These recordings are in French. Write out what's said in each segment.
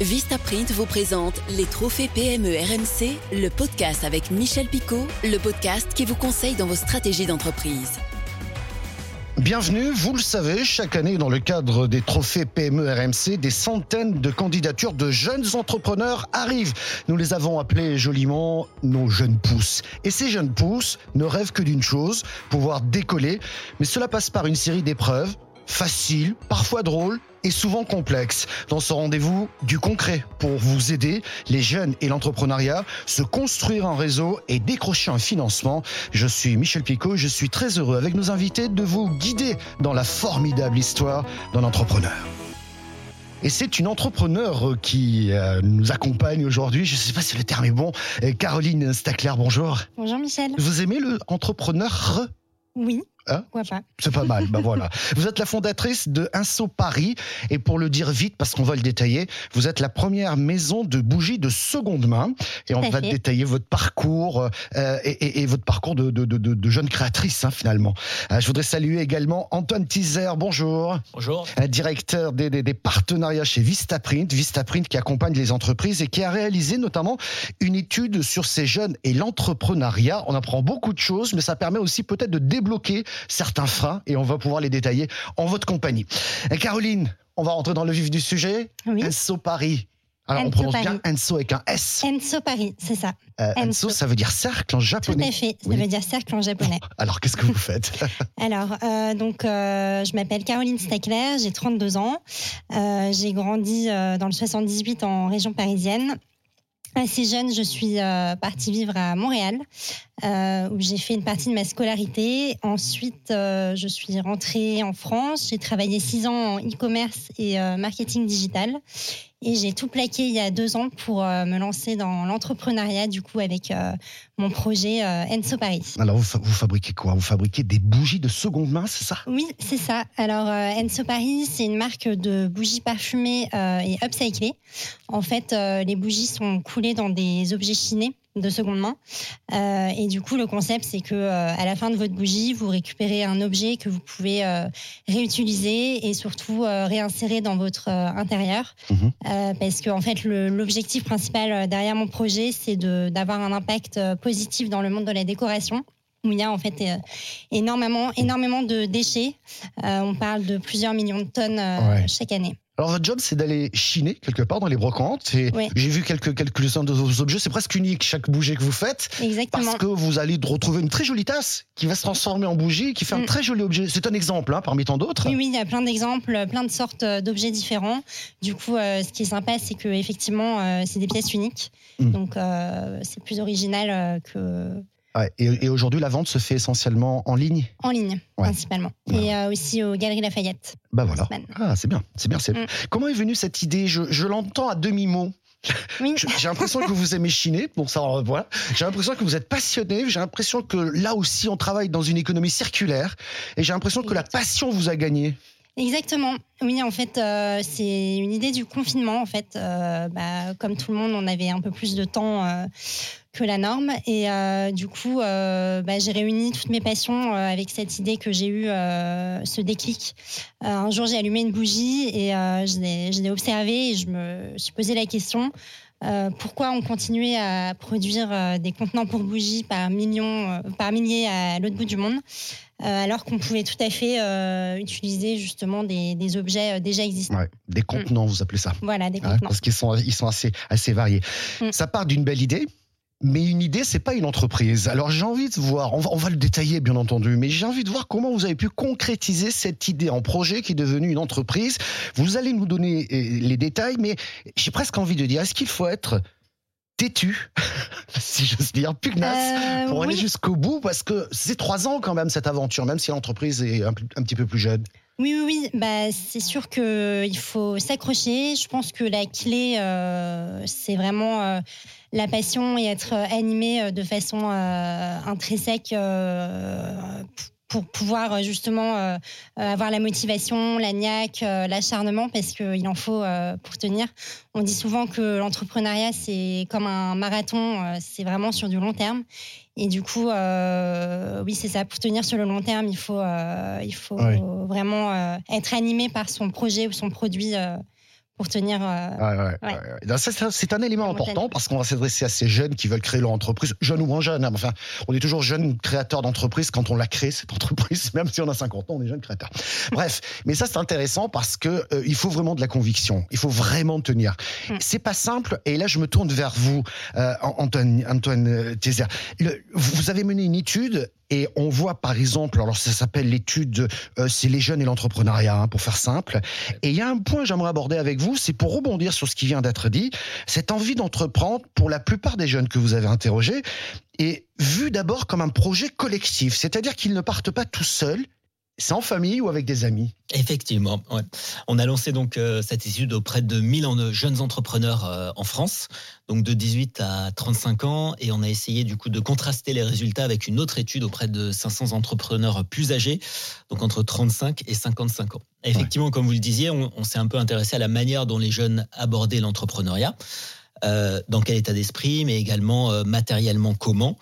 Vistaprint vous présente les trophées PME RMC, le podcast avec Michel Picot, le podcast qui vous conseille dans vos stratégies d'entreprise. Bienvenue, vous le savez, chaque année dans le cadre des trophées PME RMC, des centaines de candidatures de jeunes entrepreneurs arrivent. Nous les avons appelés joliment nos jeunes pousses. Et ces jeunes pousses ne rêvent que d'une chose, pouvoir décoller. Mais cela passe par une série d'épreuves, faciles, parfois drôles, et souvent complexe. Dans ce rendez-vous, du concret pour vous aider, les jeunes et l'entrepreneuriat, se construire un réseau et décrocher un financement. Je suis Michel Picot, je suis très heureux avec nos invités de vous guider dans la formidable histoire d'un entrepreneur. Et c'est une entrepreneur qui euh, nous accompagne aujourd'hui. Je ne sais pas si le terme est bon. Euh, Caroline Stacler, bonjour. Bonjour Michel. Vous aimez le entrepreneur? Oui. Hein C'est pas mal, bah voilà. Vous êtes la fondatrice de Inso Paris et pour le dire vite parce qu'on va le détailler, vous êtes la première maison de bougies de seconde main et on Tout va fait. détailler votre parcours euh, et, et- et votre parcours de, de- de- de- de jeune créatrice hein, finalement. Euh, je voudrais saluer également Antoine Teaser, bonjour. Bonjour. Un directeur des, des- des partenariats chez Vistaprint, Vistaprint qui accompagne les entreprises et qui a réalisé notamment une étude sur ces jeunes et l'entrepreneuriat. On apprend beaucoup de choses, mais ça permet aussi peut-être de débloquer certains freins et on va pouvoir les détailler en votre compagnie. Et Caroline, on va rentrer dans le vif du sujet. Oui. Enso Paris. Alors on prononce Paris. bien Enso avec un S. Enso Paris, c'est ça. Euh, Enso. Enso, ça veut dire cercle en Tout japonais. à fait. Ça Oui. veut dire cercle en japonais. Alors qu'est-ce que vous faites Alors, euh, donc, euh, je m'appelle Caroline Stackler, j'ai 32 ans. Euh, j'ai grandi euh, dans le 78 en région parisienne. Assez jeune, je suis euh, partie vivre à Montréal, euh, où j'ai fait une partie de ma scolarité. Ensuite, euh, je suis rentrée en France. J'ai travaillé six ans en e-commerce et euh, marketing digital. Et j'ai tout plaqué il y a deux ans pour me lancer dans l'entrepreneuriat, du coup, avec mon projet Enso Paris. Alors vous, fa- vous fabriquez quoi? Vous fabriquez des bougies de seconde main, c'est ça? Oui, c'est ça. Alors, Enso Paris, c'est une marque de bougies parfumées et upcyclées. En fait, les bougies sont coulées dans des objets chinés de seconde main. Euh, et du coup, le concept, c'est que euh, à la fin de votre bougie, vous récupérez un objet que vous pouvez euh, réutiliser et surtout euh, réinsérer dans votre euh, intérieur. Euh, parce que en fait, l'objectif principal derrière mon projet, c'est de- d'avoir un impact positif dans le monde de la décoration où il y a en fait euh, énormément, énormément de déchets. Euh, on parle de plusieurs millions de tonnes euh, Ouais. chaque année. Alors votre job, c'est d'aller chiner quelque part dans les brocantes. Et j'ai vu quelques quelques-uns de vos objets. C'est presque unique chaque bougie que vous faites, Exactement. parce que vous allez retrouver une très jolie tasse qui va se transformer en bougie, qui fait un Mm. très joli objet. C'est un exemple hein, parmi tant d'autres. Oui, oui, il y a plein d'exemples, plein de sortes euh, d'objets différents. Du coup, euh, ce qui est sympa, c'est que effectivement, euh, c'est des pièces uniques. Mm. Donc, euh, c'est plus original que Ouais, et et aujourd'hui, la vente se fait essentiellement en ligne? en ligne, Ouais. principalement. Et euh, aussi aux Galeries Lafayette. Bah voilà. Ah, c'est bien, c'est bien. c'est Mm. Comment est venue cette idée? Je, je l'entends à demi mot. Oui, J'ai l'impression que vous aimez chiner. Bon, ça, euh, voilà. J'ai l'impression que vous êtes passionné. J'ai l'impression que là aussi, on travaille dans une économie circulaire. Et j'ai l'impression que la passion vous a gagné. Exactement. Oui, en fait, euh, c'est une idée du confinement. En fait, Euh, bah, comme tout le monde, on avait un peu plus de temps euh, que la norme, et euh, du coup, euh, bah, j'ai réuni toutes mes passions euh, avec cette idée que j'ai eu euh, ce déclic. Un jour, j'ai allumé une bougie et je l'ai observée et je me suis posé la question. Euh, pourquoi on continuait à produire euh, des contenants pour bougies par millions, euh, par milliers à l'autre bout du monde alors qu'on pouvait tout à fait utiliser justement des, des objets déjà existants. Ouais, des contenants, vous appelez ça. Voilà, des contenants. parce qu'ils sont, ils sont assez, assez variés. Mm. Ça part d'une belle idée. Mais une idée, c'est pas une entreprise. Alors j'ai envie de voir, on va, le détailler bien entendu, mais j'ai envie de voir comment vous avez pu concrétiser cette idée en projet qui est devenue une entreprise. Vous allez nous donner euh, les détails, mais j'ai presque envie de dire, est-ce qu'il faut être têtu, si j'ose dire, pugnace, Euh, pour aller oui. jusqu'au bout Parce que c'est trois ans quand même cette aventure, même si l'entreprise est un, un petit peu plus jeune. Oui, oui, oui. Bah, c'est sûr qu'il faut s'accrocher. Je pense que la clé, euh, c'est vraiment euh, la passion et être animé de façon euh, intrinsèque pour pouvoir euh, justement euh, euh, avoir la motivation, la niaque, l'acharnement, parce qu'il en faut pour tenir. On dit souvent que l'entrepreneuriat, c'est comme un marathon, c'est vraiment sur du long terme. Et du coup, euh, oui, c'est ça. Pour tenir sur le long terme, il faut, euh, il faut vraiment euh, être animé par son projet ou son produit pour tenir. Euh, ouais, C'est un élément important parce qu'on va s'adresser à ces jeunes qui veulent créer leur entreprise, jeunes ou moins jeunes. Hein, enfin, on est toujours jeunes créateurs d'entreprise quand on l'a créé cette entreprise, même si on a 50 ans, on est jeunes créateurs. Bref, mais ça c'est intéressant parce que euh, il faut vraiment de la conviction, il faut vraiment tenir. Mm. C'est pas simple. Et là, je me tourne vers vous, euh, Antoine, Antoine Tézer. Vous avez mené une étude et on voit par exemple, alors ça s'appelle l'étude, euh, c'est les jeunes et l'entrepreneuriat, hein, pour faire simple. Et il y a un point que j'aimerais aborder avec vous, c'est pour rebondir sur ce qui vient d'être dit, cette envie d'entreprendre pour la plupart des jeunes que vous avez interrogés est vue d'abord comme un projet collectif, c'est-à-dire qu'ils ne partent pas tout seuls, c'est en famille ou avec des amis? Effectivement. On a lancé donc euh, cette étude auprès de 1000 jeunes entrepreneurs euh, en France, donc de 18 à 35 ans, et on a essayé du coup de contraster les résultats avec une autre étude auprès de 500 entrepreneurs plus âgés, donc entre 35 et 55 ans. effectivement, comme vous le disiez, on, s'est un peu intéressé à la manière dont les jeunes abordaient l'entrepreneuriat. Euh, dans quel état d'esprit, mais également matériellement comment.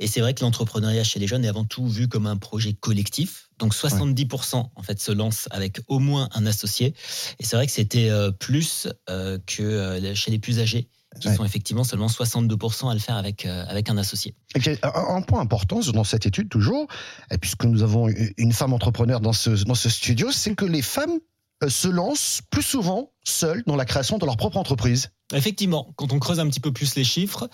Et c'est vrai que l'entrepreneuriat chez les jeunes est avant tout vu comme un projet collectif. Donc 70% en fait se lancent avec au moins un associé. Et c'est vrai que c'était euh, plus euh, que euh, chez les plus âgés qui sont effectivement seulement 62% à le faire avec, avec un associé. Un, point important dans cette étude toujours, puisque nous avons une femme entrepreneur dans ce, dans ce studio, c'est que les femmes se lancent plus souvent seules dans la création de leur propre entreprise. Effectivement, quand on creuse un petit peu plus les chiffres,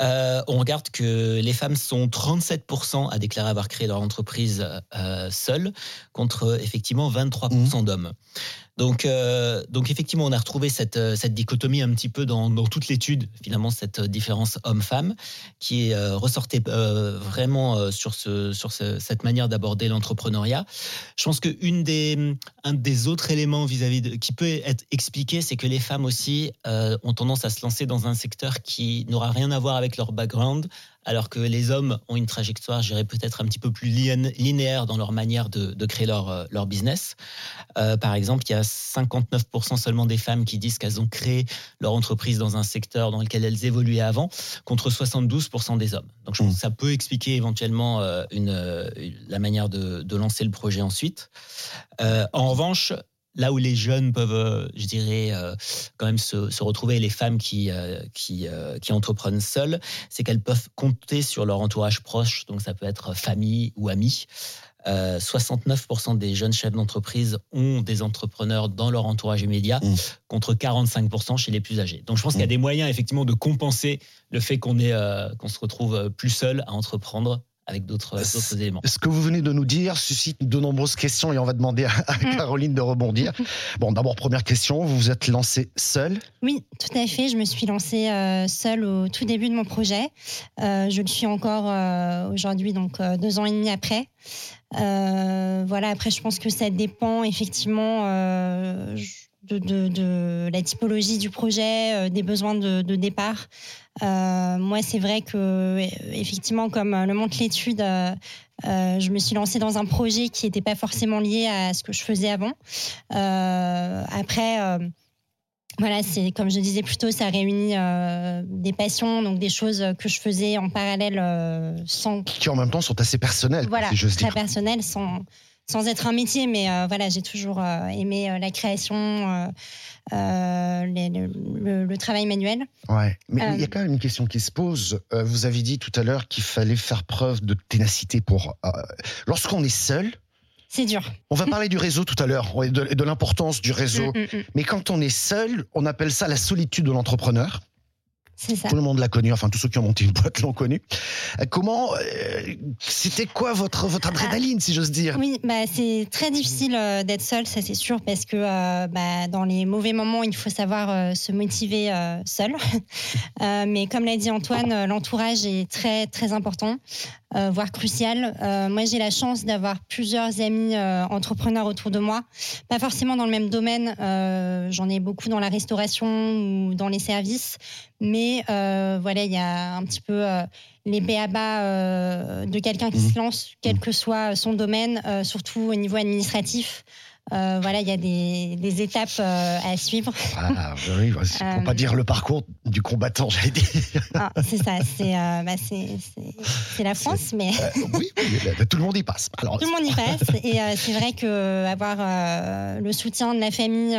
euh, on regarde que les femmes sont 37% à déclarer avoir créé leur entreprise euh, seules, contre effectivement 23% mmh. d'hommes. Donc, euh, donc effectivement, on a retrouvé cette, euh, cette dichotomie un petit peu dans, dans toute l'étude, finalement, cette différence homme-femme, qui est ressortait euh, vraiment sur, ce, sur ce, cette manière d'aborder l'entrepreneuriat. Je pense qu'un des, un des autres éléments vis-à-vis qui peut être expliqué, c'est que les femmes aussi ont tendance à se lancer dans un secteur qui n'aura rien à voir avec leur background, alors que les hommes ont une trajectoire, je dirais peut-être un petit peu plus linéaire dans leur manière de, créer leur, euh, leur business. Euh, par exemple, il y a 59% seulement des femmes qui disent qu'elles ont créé leur entreprise dans un secteur dans lequel elles évoluaient avant, contre 72% des hommes. Donc je pense mmh. que ça peut expliquer éventuellement euh, une, la manière de, de, lancer le projet ensuite. en revanche, là où les jeunes peuvent, euh, je dirais, euh, quand même se, retrouver, les femmes qui, euh, qui, qui entreprennent seules, c'est qu'elles peuvent compter sur leur entourage proche, donc ça peut être famille ou amis. 69% des jeunes chefs d'entreprise ont des entrepreneurs dans leur entourage immédiat, mmh. contre 45% chez les plus âgés. Donc je pense qu'il y a mmh. des moyens effectivement de compenser le fait qu'on qu'on se retrouve plus seul à entreprendre avec d'autres éléments. Ce que vous venez de nous dire suscite de nombreuses questions et on va demander à, mm. Caroline de rebondir. Bon, d'abord, première question, vous vous êtes lancée seule? Oui, tout à fait. Je me suis lancée euh, seule au tout début de mon projet. Euh, je le suis encore euh, aujourd'hui, donc deux ans et demi après. voilà, après, je pense que ça dépend effectivement. De, de, la typologie du projet, des besoins de, départ. Euh, moi, c'est vrai que, effectivement, comme le montre l'étude, euh, euh, je me suis lancée dans un projet qui n'était pas forcément lié à ce que je faisais avant. après, voilà, c'est comme je disais plus tôt, ça réunit des passions, donc des choses que je faisais en parallèle sans. Qui en même temps sont assez personnelles. Voilà, très personnelles, sans sans être un métier, mais voilà, j'ai toujours aimé la création, euh, le, travail manuel. Ouais, mais il y a euh, quand même une question qui se pose. Euh, vous avez dit tout à l'heure qu'il fallait faire preuve de ténacité pour. Lorsqu'on est seul, c'est dur. On va parler du réseau tout à l'heure de, l'importance du réseau. Mm, mm, mm. Mais quand on est seul, on appelle ça la solitude de l'entrepreneur. Tout le monde l'a connu, enfin tous ceux qui ont monté une boîte l'ont connu. Euh, comment, euh, c'était quoi votre votre adrénaline, si j'ose dire? Oui, bah c'est très difficile euh, d'être seul, ça c'est sûr, parce que bah, dans les mauvais moments, il faut savoir se motiver seul. mais comme l'a dit Antoine, l'entourage est très très important. Euh, voire crucial. Euh, moi, j'ai la chance d'avoir plusieurs amis euh, entrepreneurs autour de moi, pas forcément dans le même domaine. J'en ai beaucoup dans la restauration ou dans les services, mais voilà, il y a un petit peu les béabas de quelqu'un qui se mmh. lance, quel que soit son domaine, surtout au niveau administratif. Euh, voilà, il y a des, étapes euh, à suivre. Ah, oui, pour pas euh, dire le parcours du combattant, j'allais dire. Ah, c'est ça, bah, c'est la France, mais. oui, tout le monde y passe. Alors... Tout le monde y passe, et c'est vrai que avoir le soutien de la famille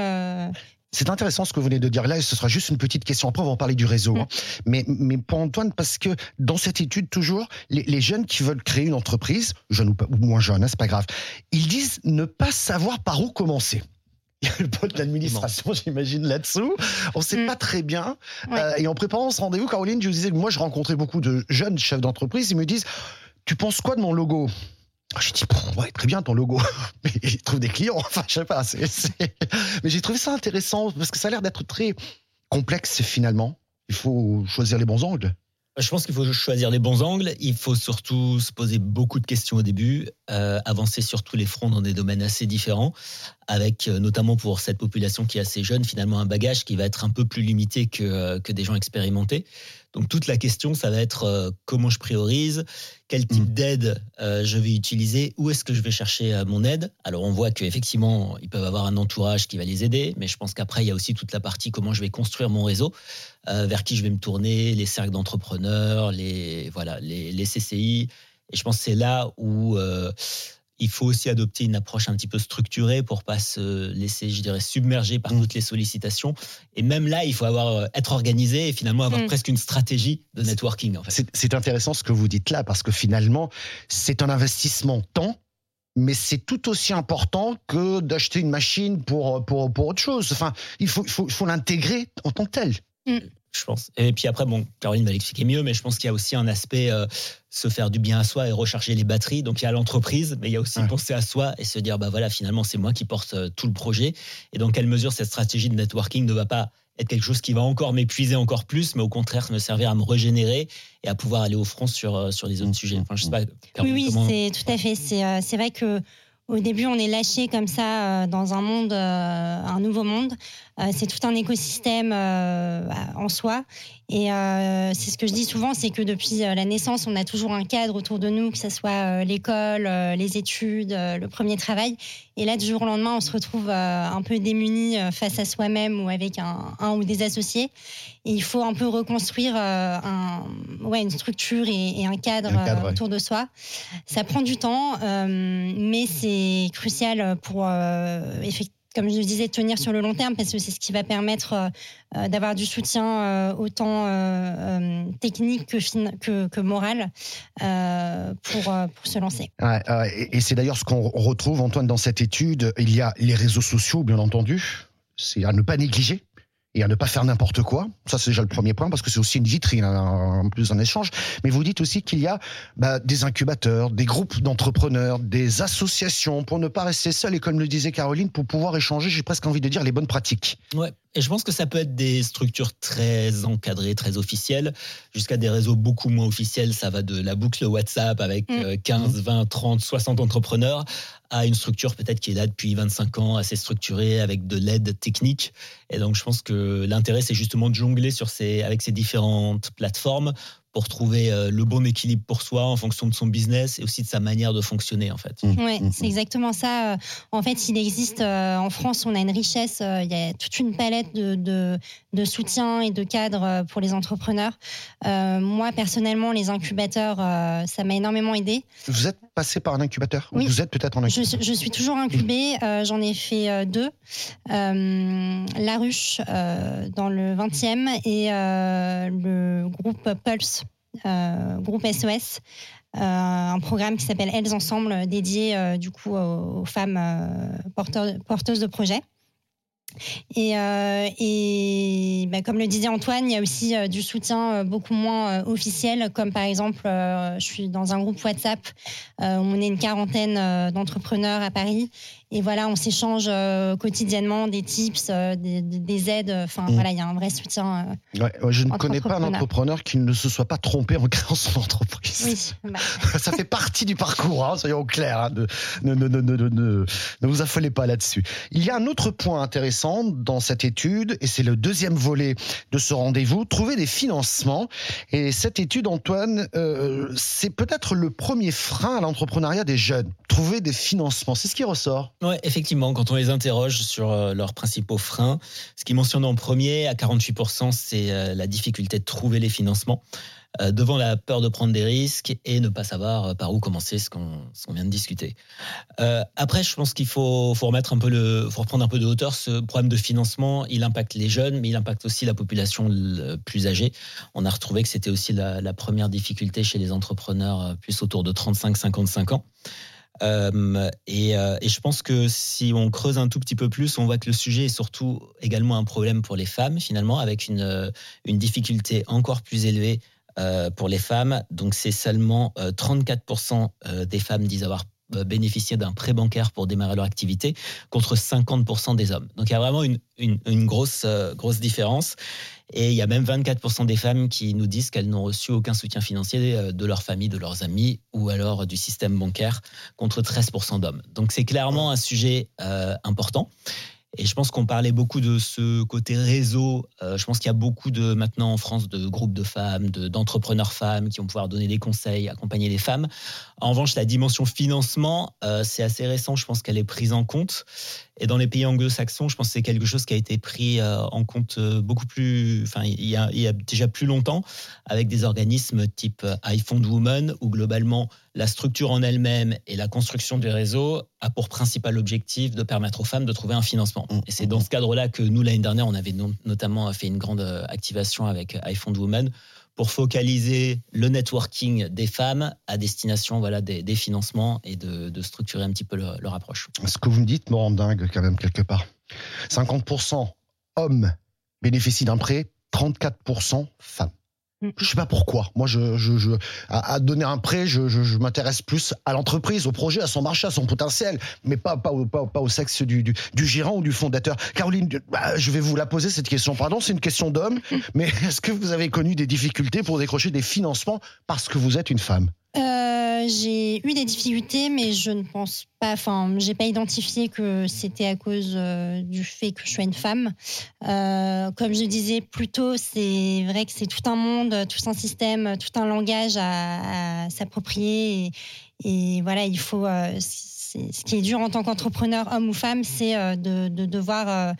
C'est intéressant ce que vous venez de dire là, et ce sera juste une petite question. Après, on va en parler du réseau. Mm. hein. Mais, mais pour Antoine, parce que dans cette étude, toujours, les, les jeunes qui veulent créer une entreprise, jeunes ou, pas- ou moins jeunes, hein, c'est pas grave, ils disent ne pas savoir par où commencer. Il y a le pot de l'administration, j'imagine, là-dessous. On sait Mm. pas très bien. Ouais. Euh, et en préparant ce rendez-vous, Caroline, je vous disais que moi, je rencontrais beaucoup de jeunes chefs d'entreprise. Ils me disent Tu penses quoi de mon logo? Ah, dit, Bon, ouais, très bien ton logo. Mais ils trouvent des clients. Enfin, je sais pas. Mais j'ai trouvé ça intéressant parce que ça a l'air d'être très complexe finalement. Il faut choisir les bons angles. Je pense qu'il faut choisir les bons angles. Il faut surtout se poser beaucoup de questions au début, euh, avancer sur tous les fronts dans des domaines assez différents, avec euh, notamment pour cette population qui est assez jeune, finalement un bagage qui va être un peu plus limité que, euh, que des gens expérimentés. Donc toute la question, ça va être euh, comment je priorise, quel type Mm. d'aide euh, je vais utiliser, où est-ce que je vais chercher euh, mon aide. Alors on voit qu'effectivement, ils peuvent avoir un entourage qui va les aider, mais je pense qu'après, il y a aussi toute la partie comment je vais construire mon réseau vers qui je vais me tourner, les cercles d'entrepreneurs, les voilà, les, les CCI. Et je pense que c'est là où il faut aussi adopter une approche un petit peu structurée pour pas se laisser, je dirais, submerger par Mm. toutes les sollicitations. Et même là, il faut avoir euh, être organisé et finalement avoir Mm. presque une stratégie de networking. En fait. C'est- intéressant ce que vous dites là parce que finalement, c'est un investissement temps. Mais c'est tout aussi important que d'acheter une machine pour, pour, pour autre chose. Enfin, il faut, il faut, il faut l'intégrer en tant que tel. Je pense. Et puis après, bon, Caroline va l'expliquer mieux, mais je pense qu'il y a aussi un aspect euh, se faire du bien à soi et recharger les batteries. Donc il y a l'entreprise, mais il y a aussi Ouais. penser à soi et se dire, bah voilà, finalement, c'est moi qui porte euh, tout le projet. Et dans quelle mesure cette stratégie de networking ne va pas être quelque chose qui va encore m'épuiser encore plus, mais au contraire me servir à me régénérer et à pouvoir aller au front sur, euh, sur les autres Mmh, sujets. Enfin, je sais pas, Oui, oui, c'est tout à fait. C'est euh, c'est vrai que au début, on est lâché comme ça euh, dans un monde, euh, un nouveau monde. Euh, c'est tout un écosystème en soi. Et euh, c'est ce que je dis souvent, c'est que depuis euh, la naissance, on a toujours un cadre autour de nous, que ce soit euh, l'école, les études, le premier travail. Et là, du jour au lendemain, on se retrouve un peu démuni face à soi-même ou avec un, un ou des associés. Et il faut un peu reconstruire un, ouais, une structure et, et un cadre, Un cadre, ouais. autour de soi. Ça prend du temps, euh, mais c'est crucial pour, euh, effect- comme je disais, tenir sur le long terme parce que c'est ce qui va permettre euh, euh, d'avoir du soutien euh, autant technique que, que, moral pour, pour se lancer. Et et c'est d'ailleurs ce qu'on retrouve, Antoine, dans cette étude. Il y a les réseaux sociaux, bien entendu. C'est à ne pas négliger et à ne pas faire n'importe quoi. Ça, c'est déjà le premier point, parce que c'est aussi une vitrine, hein, en plus d'un échange. Mais vous dites aussi qu'il y a bah, des incubateurs, des groupes d'entrepreneurs, des associations, pour ne pas rester seul, et comme le disait Caroline, pour pouvoir échanger, j'ai presque envie de dire, les bonnes pratiques. Ouais. Et je pense que ça peut être des structures très encadrées, très officielles, jusqu'à des réseaux beaucoup moins officiels. Ça va de la boucle WhatsApp avec Mm. euh, 15, 20, 30, 60 entrepreneurs à une structure peut-être qui est là depuis 25 ans, assez structurée, avec de l'aide technique. Et donc, je pense que l'intérêt, c'est justement de jongler sur ces, avec ces différentes plateformes pour trouver euh, le bon équilibre pour soi en fonction de son business et aussi de sa manière de fonctionner, en fait. Ouais, Mhm. c'est exactement ça. Euh, En fait, il existe euh, en France, on a une richesse. euh, Il y a toute une palette de, de, de soutien et de cadres pour les entrepreneurs. Euh, moi, personnellement, les incubateurs, euh, ça m'a énormément aidé. Vous êtes passé par un incubateur Ou Oui. Vous êtes peut-être en incubateur je suis toujours incubée. euh, J'en ai fait euh, deux. Euh, La Ruche euh, dans le 20e et euh, le groupe Pulse, groupe SOS. euh, un programme qui s'appelle Elles Ensemble, dédié euh, du coup aux, femmes euh, porteurs- porteuses de projets. Et, euh, et bah, comme le disait Antoine, il y a aussi euh, du soutien euh, beaucoup moins euh, officiel, comme par exemple, euh, je suis dans un groupe WhatsApp, euh, on est une quarantaine euh, d'entrepreneurs à Paris, et voilà, on s'échange euh, quotidiennement des tips, euh, des, des- des aides. Enfin Mm. voilà, il y a un vrai soutien. euh, Ouais, Je ne connais pas un entrepreneur qui ne se soit pas trompé en créant son entreprise. oui, bah, Ça fait partie du parcours, hein, soyons clairs. hein, de- ne, ne, ne, ne, ne- ne- ne vous affolez pas là-dessus. Il y a un autre point intéressant dans cette étude, et c'est le deuxième volet de ce rendez-vous, trouver des financements. Et cette étude, Antoine, euh, c'est peut-être le premier frein à l'entrepreneuriat des jeunes. Trouver des financements, c'est ce qui ressort. Ouais, effectivement, quand on les interroge sur euh, leurs principaux freins, ce qu'ils mentionnent en premier, à 48%, c'est euh, la difficulté de trouver les financements. Euh, devant la peur de prendre des risques et ne pas savoir par où commencer, ce qu'on vient de discuter. Après, je pense qu'il faut, faut, reprendre un peu de hauteur. Ce problème de financement, il impacte les jeunes, mais il impacte aussi la population plus âgée. On a retrouvé que c'était aussi la, première difficulté chez les entrepreneurs plus autour de 35-55 ans. Euh, et, euh, et, je pense que si on creuse un tout petit peu plus, on voit que le sujet est surtout également un problème pour les femmes, finalement, avec une, une difficulté encore plus élevée euh, pour les femmes. Donc c'est seulement 34% euh, euh, des femmes disent avoir bénéficié d'un prêt bancaire pour démarrer leur activité contre 50% des hommes. Donc il y a vraiment une, une, grosse, grosse différence. Et il y a même 24% des femmes qui nous disent qu'elles n'ont reçu aucun soutien financier de leur famille, de leurs amis ou alors du système bancaire contre 13% d'hommes. Donc c'est clairement un sujet euh, important. Et je pense qu'on parlait beaucoup de ce côté réseau. Euh, je pense qu'il y a beaucoup de maintenant en France de groupes de femmes, d'entrepreneurs femmes qui vont pouvoir donner des conseils, accompagner les femmes. En revanche, la dimension financement, euh, c'est assez récent. Je pense qu'elle est prise en compte. Et dans les pays anglo-saxons, je pense que c'est quelque chose qui a été pris euh, en compte euh, beaucoup plus, enfin, il y, a, déjà plus longtemps, avec des organismes type euh, iFund Women, où globalement, la structure en elle-même et la construction du réseau a pour principal objectif de permettre aux femmes de trouver un financement. Et c'est dans ce cadre-là que nous, l'année dernière, on avait notamment fait une grande activation avec iFund Women pour focaliser le networking des femmes à destination voilà, des, financements et de, structurer un petit peu leur approche. Ce que vous me dites me rend dingue quand même quelque part. 50% hommes bénéficient d'un prêt, 34% femmes. Mm. Je sais pas pourquoi. Moi, je, je, je à, donner un prêt, je, je m'intéresse plus à l'entreprise, au projet, à son marché, à son potentiel, mais pas pas au, pas, pas au sexe du, du, du, gérant ou du fondateur. Caroline, bah, je vais vous la poser cette question. Pardon, c'est une question d'homme, mm. mais est-ce que vous avez connu des difficultés pour décrocher des financements parce que vous êtes une femme? Euh, j'ai eu des difficultés, mais je ne pense pas, enfin, j'ai pas identifié que c'était à cause euh, du fait que je sois une femme. Euh, comme je disais plus tôt, c'est vrai que c'est tout un monde, tout un système, tout un langage à, s'approprier. Et, voilà, il faut. Ce qui est dur en tant qu'entrepreneur, homme ou femme, c'est de, de, devoir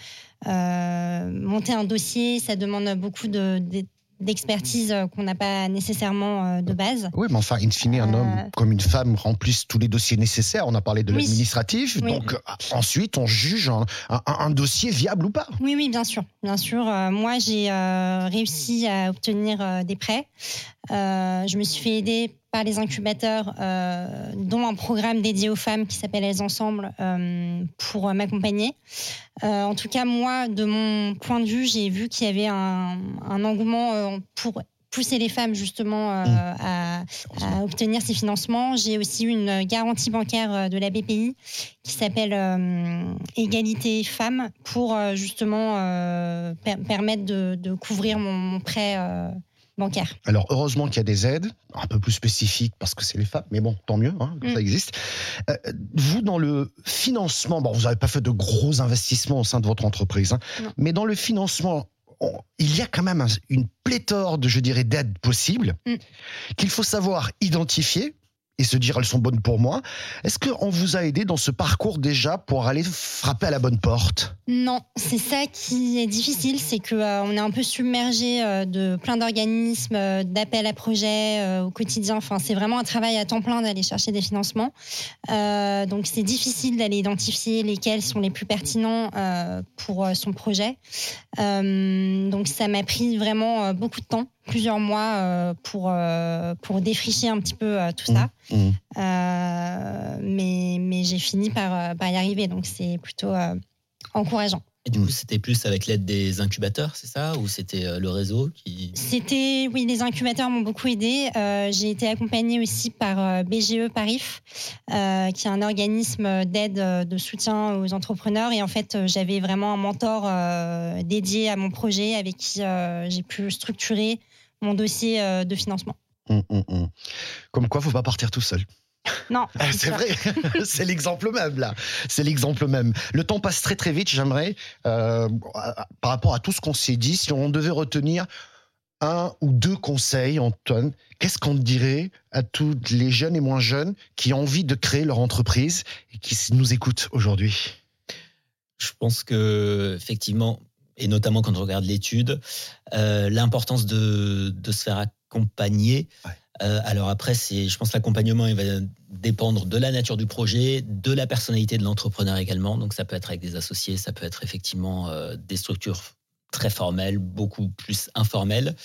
monter un dossier. Ça demande beaucoup de, de d'expertise euh, qu'on n'a pas nécessairement euh, de base. Oui, mais enfin, in fine, un homme euh, comme une femme remplissent tous les dossiers nécessaires. On a parlé de l'administratif. Donc, ensuite, on juge un, dossier viable ou pas. Oui, oui, bien sûr. Bien sûr. moi, j'ai réussi à obtenir des prêts. je me suis fait aider par les incubateurs, euh, dont un programme dédié aux femmes qui s'appelle Elles Ensemble, euh, pour m'accompagner. Euh, en tout cas, moi, de mon point de vue, j'ai vu qu'il y avait un, engouement pour pousser les femmes justement à, obtenir ces financements. J'ai aussi une garantie bancaire de la BPI qui s'appelle Égalité Femmes pour justement permettre de, couvrir mon prêt bancaire. Alors heureusement qu'il y a des aides un peu plus spécifiques parce que c'est les femmes, mais bon, tant mieux, hein, ça mm. existe. Euh, vous, dans le financement, bon, vous n'avez pas fait de gros investissements au sein de votre entreprise, hein, mais dans le financement, il y a quand même une pléthore de, je dirais, d'aides possibles mm. qu'il faut savoir identifier et se dire elles sont bonnes pour moi. Est-ce qu'on vous a aidé dans ce parcours déjà pour aller frapper à la bonne porte? Non, c'est ça qui est difficile, c'est que euh, est un peu submergé euh, de plein d'organismes, euh, d'appels à projets au quotidien. Enfin, c'est vraiment un travail à temps plein d'aller chercher des financements. donc c'est difficile d'aller identifier lesquels sont les plus pertinents pour son projet. donc ça m'a pris vraiment beaucoup de temps plusieurs mois euh, pour, euh, pour défricher un petit peu euh, tout ça. Mmh. Mmh. mais mais j'ai fini par, par y arriver, donc c'est plutôt encourageant. Et du coup, c'était plus avec l'aide des incubateurs, c'est ça? Ou c'était le réseau qui... C'était, oui, les incubateurs m'ont beaucoup aidé. j'ai été accompagnée aussi par BGE Paris, qui est un organisme d'aide, de soutien aux entrepreneurs. Et en fait, j'avais vraiment un mentor dédié à mon projet avec qui j'ai pu structurer mon dossier euh, de financement. Hum, hum. Comme quoi, faut pas partir tout seul. Non. c'est vrai, c'est l'exemple même là. C'est l'exemple même. Le temps passe très très vite. J'aimerais, euh, par rapport à tout ce qu'on s'est dit, si on devait retenir un ou deux conseils, Antoine, qu'est-ce qu'on dirait à tous les jeunes et moins jeunes qui ont envie de créer leur entreprise et qui nous écoutent aujourd'hui? Je pense que effectivement, et notamment quand on regarde l'étude, euh, l'importance de, de, se faire accompagner. Euh, alors après, c'est, je pense que l'accompagnement, il va dépendre de la nature du projet, de la personnalité de l'entrepreneur également. Donc ça peut être avec des associés, ça peut être effectivement euh, des structures très formelles, beaucoup plus informelles.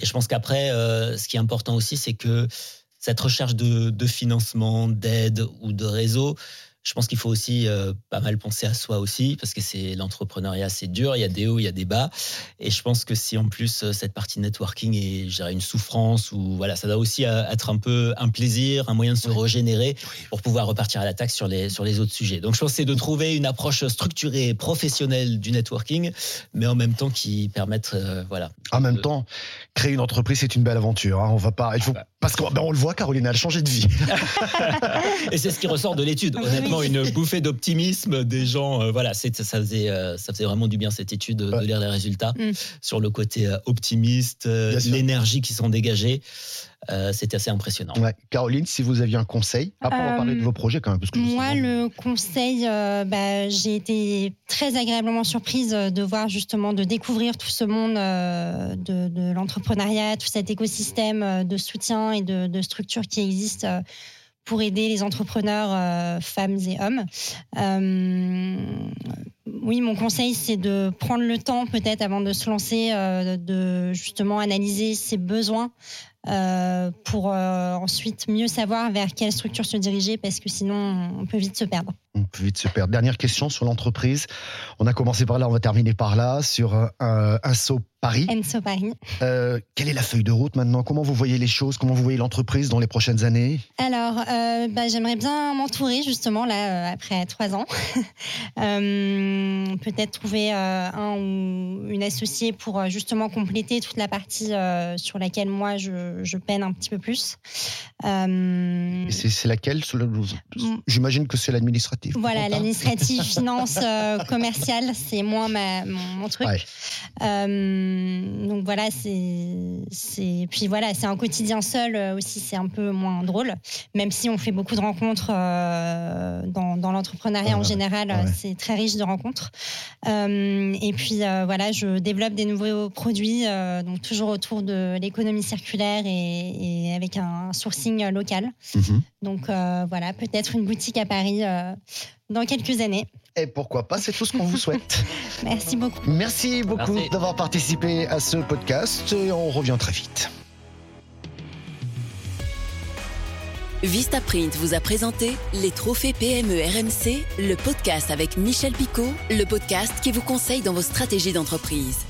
Et je pense qu'après, euh, ce qui est important aussi, c'est que cette recherche de, de financement, d'aide ou de réseau, je pense qu'il faut aussi euh, pas mal penser à soi aussi, parce que c'est l'entrepreneuriat, c'est dur, il y a des hauts, il y a des bas. Et je pense que si en plus euh, cette partie networking est, je une souffrance, ou voilà, ça doit aussi euh, être un peu un plaisir, un moyen de se régénérer pour pouvoir repartir à l'attaque sur les, sur les autres sujets. Donc je pense que c'est de trouver une approche structurée, professionnelle du networking, mais en même temps qui permette, voilà. En même temps, créer une entreprise, c'est une belle aventure. Hein. On va pas, il faut, parce qu'on ben, on le voit, Caroline, elle a changé de vie. Et c'est ce qui ressort de l'étude. Honnêtement, une bouffée d'optimisme des gens. Euh, voilà, ça faisait, euh, ça faisait vraiment du bien cette étude de lire les résultats mm. sur le côté euh, optimiste, l'énergie qui s'en dégageait. Euh, c'était assez impressionnant. Caroline, si vous aviez un conseil, après on va parler de vos projets quand même. Parce que moi, le conseil, bah, j'ai été très agréablement surprise de voir justement, de découvrir tout ce monde de, de l'entrepreneuriat, tout cet écosystème de soutien et de, de structures qui existent pour aider les entrepreneurs euh, femmes et hommes. Euh, oui, mon conseil, c'est de prendre le temps peut-être avant de se lancer, euh, de justement analyser ses besoins, euh, pour euh, ensuite mieux savoir vers quelle structure se diriger parce que sinon on peut vite se perdre. On peut vite se perdre. Dernière question sur l'entreprise. On a commencé par là, on va terminer par là sur un, un saut Paris. Enso Paris. Euh, quelle est la feuille de route maintenant? Comment vous voyez les choses? Comment vous voyez l'entreprise dans les prochaines années? Alors, euh, bah, j'aimerais bien m'entourer justement là après trois ans. euh, Peut-être trouver un ou une associée pour justement compléter toute la partie sur laquelle moi je, je, peine un petit peu plus. Euh, c'est laquelle J'imagine que c'est l'administratif. Voilà, l'administratif, finance, euh, commercial, c'est moi ma, mon, truc. Euh, donc voilà, c'est puis voilà, c'est un quotidien seul aussi, c'est un peu moins drôle. Même si on fait beaucoup de rencontres dans, dans l'entrepreneuriat en général, c'est très riche de rencontres. et puis voilà, je développe des nouveaux produits, donc toujours autour de l'économie circulaire et, avec un sourcing local. Mhm. Donc euh, voilà, peut-être une boutique à Paris euh, dans quelques années. Et pourquoi pas, c'est tout ce qu'on vous souhaite. Merci beaucoup. Merci beaucoup d'avoir participé à ce podcast et on revient très vite. Vistaprint vous a présenté les trophées PME RMC, le podcast avec Michel Picot, le podcast qui vous conseille dans vos stratégies d'entreprise.